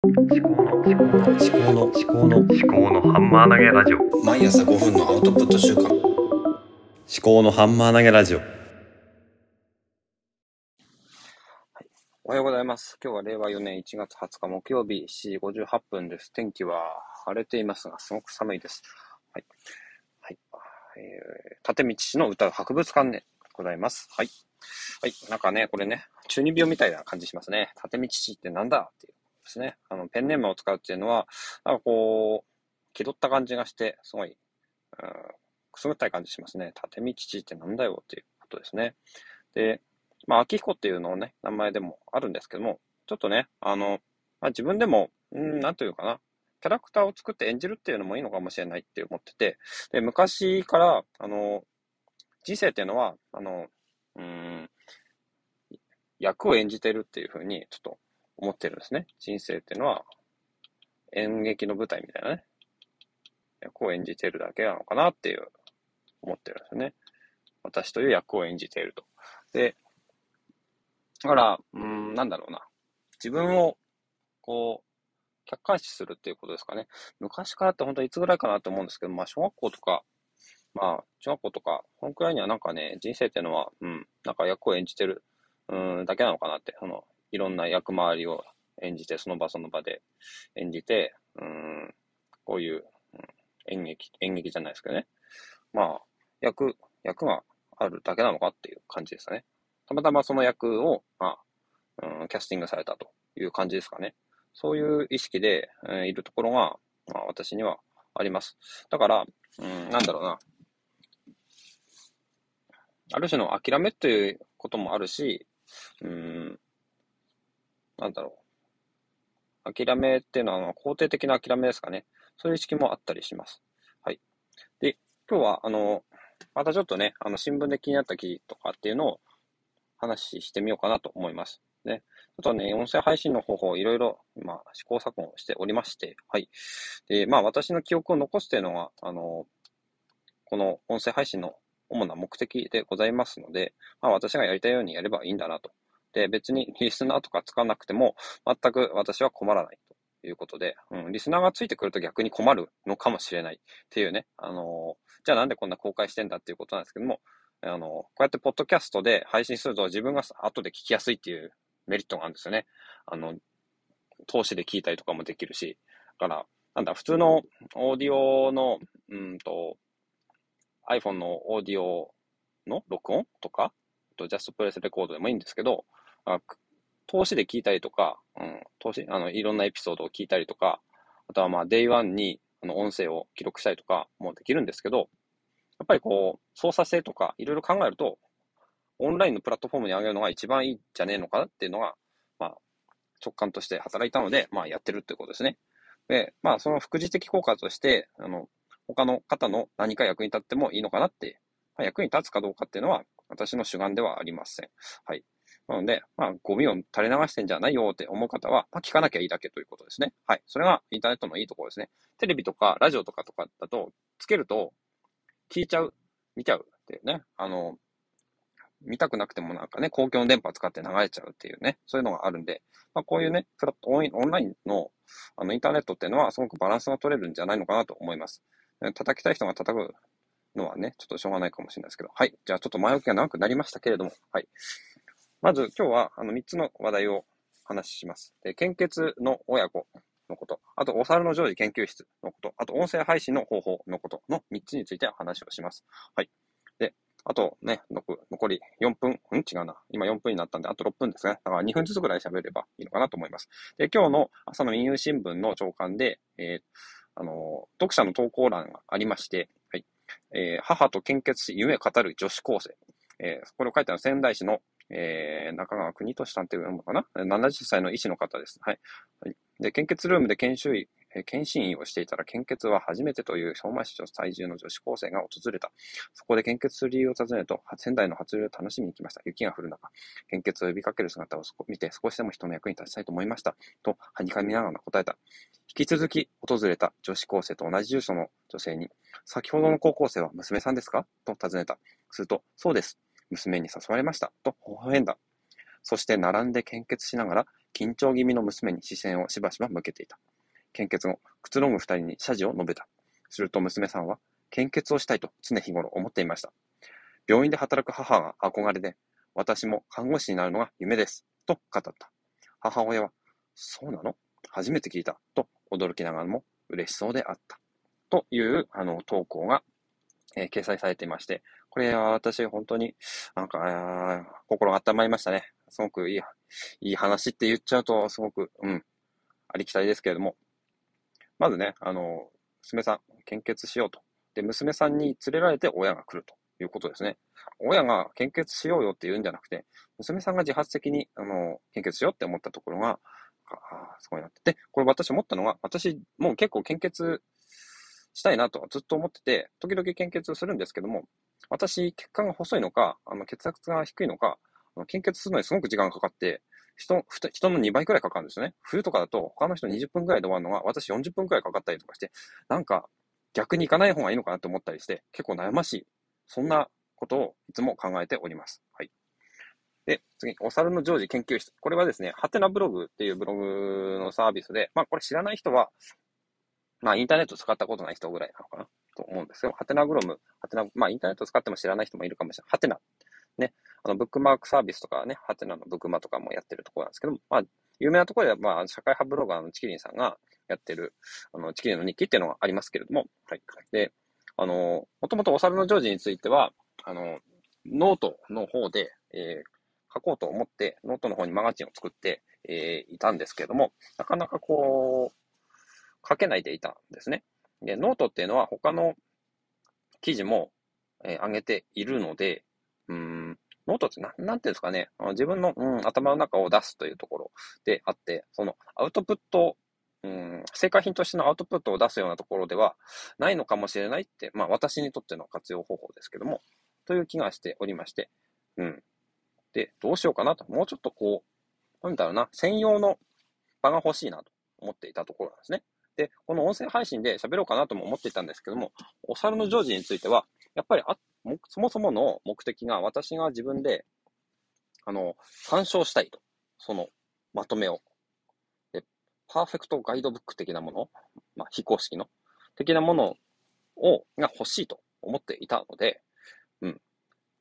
思考の思考の思考の思考の思考のハンマー投げラジオ毎朝5分のアウトプット週間思考のハンマー投げラジオおはようございます。今日は令和4年1月20日木曜日7時58分です。天気は晴れていますが、すごく寒いです。はい。はい。えー、立道市の歌う博物館でございます。はい。はい。なんかね、これね、中二病みたいな感じしますね。立道市ってなんだっていうですね。あの、ペンネームを使うっていうのは、なんかこう、気取った感じがして、すごい、うん、くすぐったい感じしますね。立道市ってなんだよっていうことですね。で、まあ、秋彦っていうのをね、名前でもあるんですけども、ちょっとね、あの、まあ、自分でも、うん、なんというかな、キャラクターを作って演じるっていうのもいいのかもしれないって思ってて、で、昔から、あの、人生っていうのは、あの、うん、役を演じてるっていうふうに、ちょっと思ってるんですね。人生っていうのは、演劇の舞台みたいなね、役を演じてるだけなのかなっていう、思ってるんですね。私という役を演じていると。で、だから、うん、なんだろうな。自分を、こう、客観視するっていうことですかね。昔からって本当いつぐらいかなと思うんですけど、まあ、小学校とか、まあ、中学校とか、このくらいにはなんかね、人生っていうのは、うん、なんか役を演じてる、うん、だけなのかなって、その、いろんな役回りを演じて、その場その場で演じて、うん、こういう、うん、演劇、演劇じゃないですけどね。まあ、役、役があるだけなのかっていう感じですかね。たまたまその役を、まあ、うん、キャスティングされたという感じですかね。そういう意識で、えーいるところが、まあ、私にはあります。だから、うん、なんだろうな。ある種の諦めということもあるし、うん、なんだろう。諦めっていうのは、まあ肯定的な諦めですかね。そういう意識もあったりします。はい。で、今日は、あの、またちょっとね、あの、新聞で気になった記事とかっていうのを話してみようかなと思います。ね。あとはね、音声配信の方法、いろいろ、今、試行錯誤しておりまして、はい。で、まあ、私の記憶を残すというのが、あの、この音声配信の主な目的でございますので、まあ、私がやりたいようにやればいいんだなと。で、別にリスナーとか使わなくても、全く私は困らないということで、うん、リスナーがついてくると逆に困るのかもしれないっていうね、あのじゃあなんでこんな公開してんだっていうことなんですけども、あの、こうやってポッドキャストで配信すると自分が後で聞きやすいっていうメリットがあるんですよね。あの、投資で聞いたりとかもできるし。だから、なんだ、普通のオーディオの、うんと、iPhone のオーディオの録音とか、あと Just Press レコードでもいいんですけど、あ投資で聞いたりとか、うん、投資、あの、いろんなエピソードを聞いたりとか、あとはまあ、Day1 にあの音声を記録したりとかもできるんですけど、やっぱりこう、操作性とかいろいろ考えると、オンラインのプラットフォームに上げるのが一番いいんじゃねえのかなっていうのが、まあ、直感として働いたので、まあ、やってるってことですね。で、まあ、その副次的効果として、あの、他の方の何か役に立ってもいいのかなって、まあ、役に立つかどうかっていうのは、私の主眼ではありません。はい。なので、まあ、ゴミを垂れ流してんじゃないよって思う方は、まあ、聞かなきゃいいだけということですね。はい。それがインターネットのいいところですね。テレビとかラジオとかとかだと、つけると、聞いちゃう、見ちゃうっていうね。あの、見たくなくてもなんかね、公共の電波使って流れちゃうっていうね、そういうのがあるんで、まあ、こういうね、プラットオンラインのあのインターネットっていうのはすごくバランスが取れるんじゃないのかなと思います。叩きたい人が叩くのはね、ちょっとしょうがないかもしれないですけど、はい。じゃあちょっと前置きが長くなりましたけれども、はい。まず今日はあの3つの話題をお話しします。で献血の親子のこと、あとお猿の常時研究室のこと、あと音声配信の方法のことの3つについて話をします。はい。で、あとね、残り4分、ん？違うな。今4分になったんで、あと6分ですね。だから2分ずつぐらい喋ればいいのかなと思います。で、今日の朝の民友新聞の朝刊で、えーあの、読者の投稿欄がありまして、はい。えー母と献血し夢語る女子高生。えーこれを書いたのは仙台市の、えー中川国俊さんっていうのかな ?70 歳の医師の方です。はい。で、献血ルームで研修医、えー検診員をしていたら、献血は初めてという相馬市在住の女子高生が訪れた。そこで献血する理由を尋ねると、仙台の初売を楽しみに来ました。雪が降る中、献血を呼びかける姿を見て、少しでも人の役に立ちたいと思いました。と、はにかみながら答えた。引き続き訪れた女子高生と同じ住所の女性に、先ほどの高校生は娘さんですか？と尋ねた。すると、そうです。娘に誘われました。と微笑んだ。そして並んで献血しながら、緊張気味の娘に視線をしばしば向けていた。献血後、くつろぐ二人に謝辞を述べた。すると娘さんは、献血をしたいと常日頃思っていました。病院で働く母が憧れで、私も看護師になるのが夢です。と語った。母親は、そうなの？初めて聞いた。と驚きながらも嬉しそうであった。という、あの、投稿が、えー掲載されていまして、これは私本当になんか、心温まりましたね。すごくいい、いい話って言っちゃうと、すごく、うん、ありきたりですけれども、まずね、あの、娘さん、献血しようと。で、娘さんに連れられて親が来るということですね。親が献血しようよって言うんじゃなくて、娘さんが自発的に、あの、献血しようって思ったところが、あーすごいなって。で、これ私思ったのが、私、もう結構献血したいなとはずっと思ってて、時々献血するんですけども、私、血管が細いのか、あの血圧が低いのか、あの献血するのにすごく時間がかかって、人、人の2倍くらいかかるんですよね。冬とかだと、他の人20分くらいで終わるのが、私40分くらいかかったりとかして、なんか、逆に行かない方がいいのかなと思ったりして、結構悩ましい。そんなことをいつも考えております。はい。で、次、お猿の常時研究室。これはですね、ハテナブログっていうブログのサービスで、まあこれ知らない人は、まあインターネット使ったことない人ぐらいなのかな？と思うんですよ。ハテナグロム、ハテナ、まあインターネット使っても知らない人もいるかもしれない。ハテナ。ね。あの、ブックマークサービスとかね、ハテナのブックマとかもやってるところなんですけども、まあ、有名なところでは、まあ、社会派ブロガーのチキリンさんがやってる、あの、チキリンの日記っていうのがありますけれども、はい。で、あの、もともとお猿のジョージについては、あの、ノートの方で、えー書こうと思って、ノートの方にマガジンを作って、えーいたんですけれども、なかなかこう、書けないでいたんですね。で、ノートっていうのは他の記事も、えー上げているので、うーん、ノートってななんていうんですかね、自分の、うん、頭の中を出すというところであって、そのアウトプット、うん、成果品としてのアウトプットを出すようなところではないのかもしれないって、まあ私にとっての活用方法ですけども、という気がしておりまして、うん。で、どうしようかなと、もうちょっとこう、なんだろうな、専用の場が欲しいなと思っていたところなんですね。で、この音声配信で喋ろうかなとも思っていたんですけども、お猿のジョージについては、やっぱりあそもそもの目的が私が自分で、あの、参照したいと。そのまとめを。で、パーフェクトガイドブック的なもの、まあ、非公式の、的なものを、が欲しいと思っていたので、うん。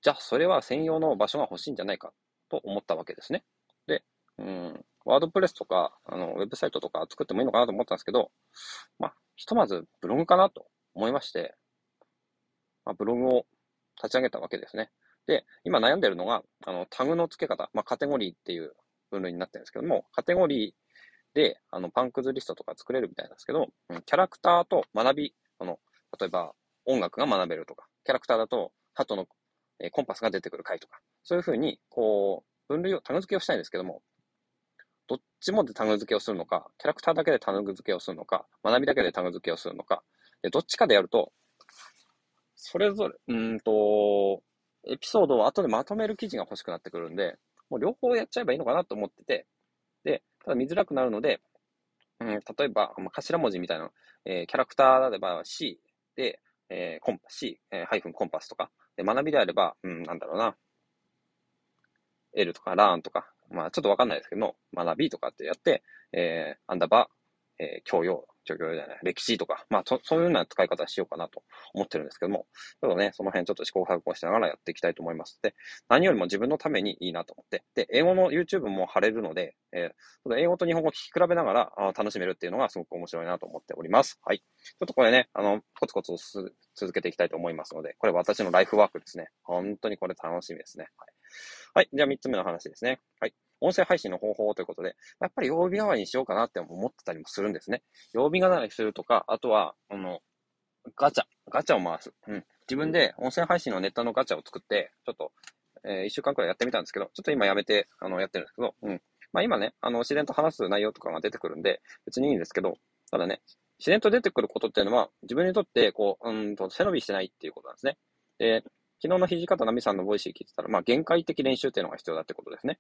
じゃあ、それは専用の場所が欲しいんじゃないかと思ったわけですね。で、うん、ワードプレスとか、あの、ウェブサイトとか作ってもいいのかなと思ったんですけど、まあ、ひとまずブログかなと思いまして、まあ、ブログを立ち上げたわけですね。で、今悩んでるのが、あの、タグの付け方、まあ、カテゴリーっていう分類になってるんですけども、カテゴリーで、あの、パンクズリストとか作れるみたいなんですけど、キャラクターと学び、あの、例えば音楽が学べるとか、キャラクターだと、鳩の、えコンパスが出てくる回とか、そういうふうに、こう、分類を、タグ付けをしたいんですけども、どっちもでタグ付けをするのか、キャラクターだけでタグ付けをするのか、学びだけでタグ付けをするのか、で、どっちかでやると、それぞれ、うんと、エピソードを後でまとめる記事が欲しくなってくるんで、もう両方やっちゃえばいいのかなと思ってて、で、ただ見づらくなるので、うん、例えば、まあ頭文字みたいな、えーキャラクターであれば C で、えーコンパ C、えーハイフンコンパスとか、で学びであれば、うん、なんだろうな、L とかラーンとか、まあちょっとわかんないですけども、学びとかってやって、えーアンダーバー、えー教養、教養じゃない、歴史とか、まあそそういうような使い方しようかなと思ってるんですけども、ちょっとね、その辺ちょっと試行錯誤しながらやっていきたいと思います。で、何よりも自分のためにいいなと思って、で、英語の YouTube も貼れるので、えー英語と日本語を聞き比べながらあ楽しめるっていうのがすごく面白いなと思っております。はい。ちょっとこれね、あの、コツコツを続けていきたいと思いますので、これ私のライフワークですね。本当にこれ楽しみですね。はい。はい。じゃあ3つ目の話ですね。はい。音声配信の方法ということで、やっぱり曜日代わりにしようかなって思ってたりもするんですね。曜日代わりにするとか、あとは、あの、ガチャ、ガチャを回す。うん。自分で音声配信のネットのガチャを作って、ちょっと、えー一週間くらいやってみたんですけど、ちょっと今やめて、あの、やってるんですけど、うん。まあ今ね、あの、自然と話す内容とかが出てくるんで、別にいいんですけど、ただね、自然と出てくることっていうのは、自分にとって、こう、うんと、背伸びしてないっていうことなんですね。で、昨日の土方奈美さんの Voicy 聞いてたら、まあ、限界的練習っていうのが必要だってことですね。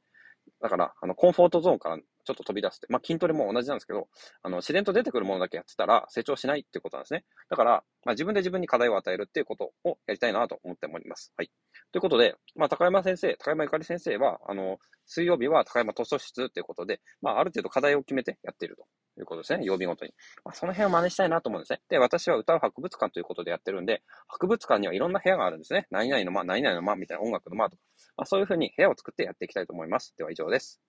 だから、あの、 comfort zone からちょっと飛び出して、まあ、筋トレも同じなんですけど、あの、自然と出てくるものだけやってたら成長しないってことなんですね。だから、まあ、自分で自分に課題を与えるっていうことをやりたいなと思っております。はい。ということで、まあ、高山先生、高山ゆかり先生は、あの、水曜日は高山図書室っていうことで、まあ、ある程度課題を決めてやっているということですね。曜日ごとに。まあ、その辺を真似したいなと思うんですね。で、私は歌う博物館ということでやってるんで、博物館にはいろんな部屋があるんですね。何々の間、何々の間みたいな音楽の間とか、まあ、そういうふうに部屋を作ってやっていきたいと思います。では以上です。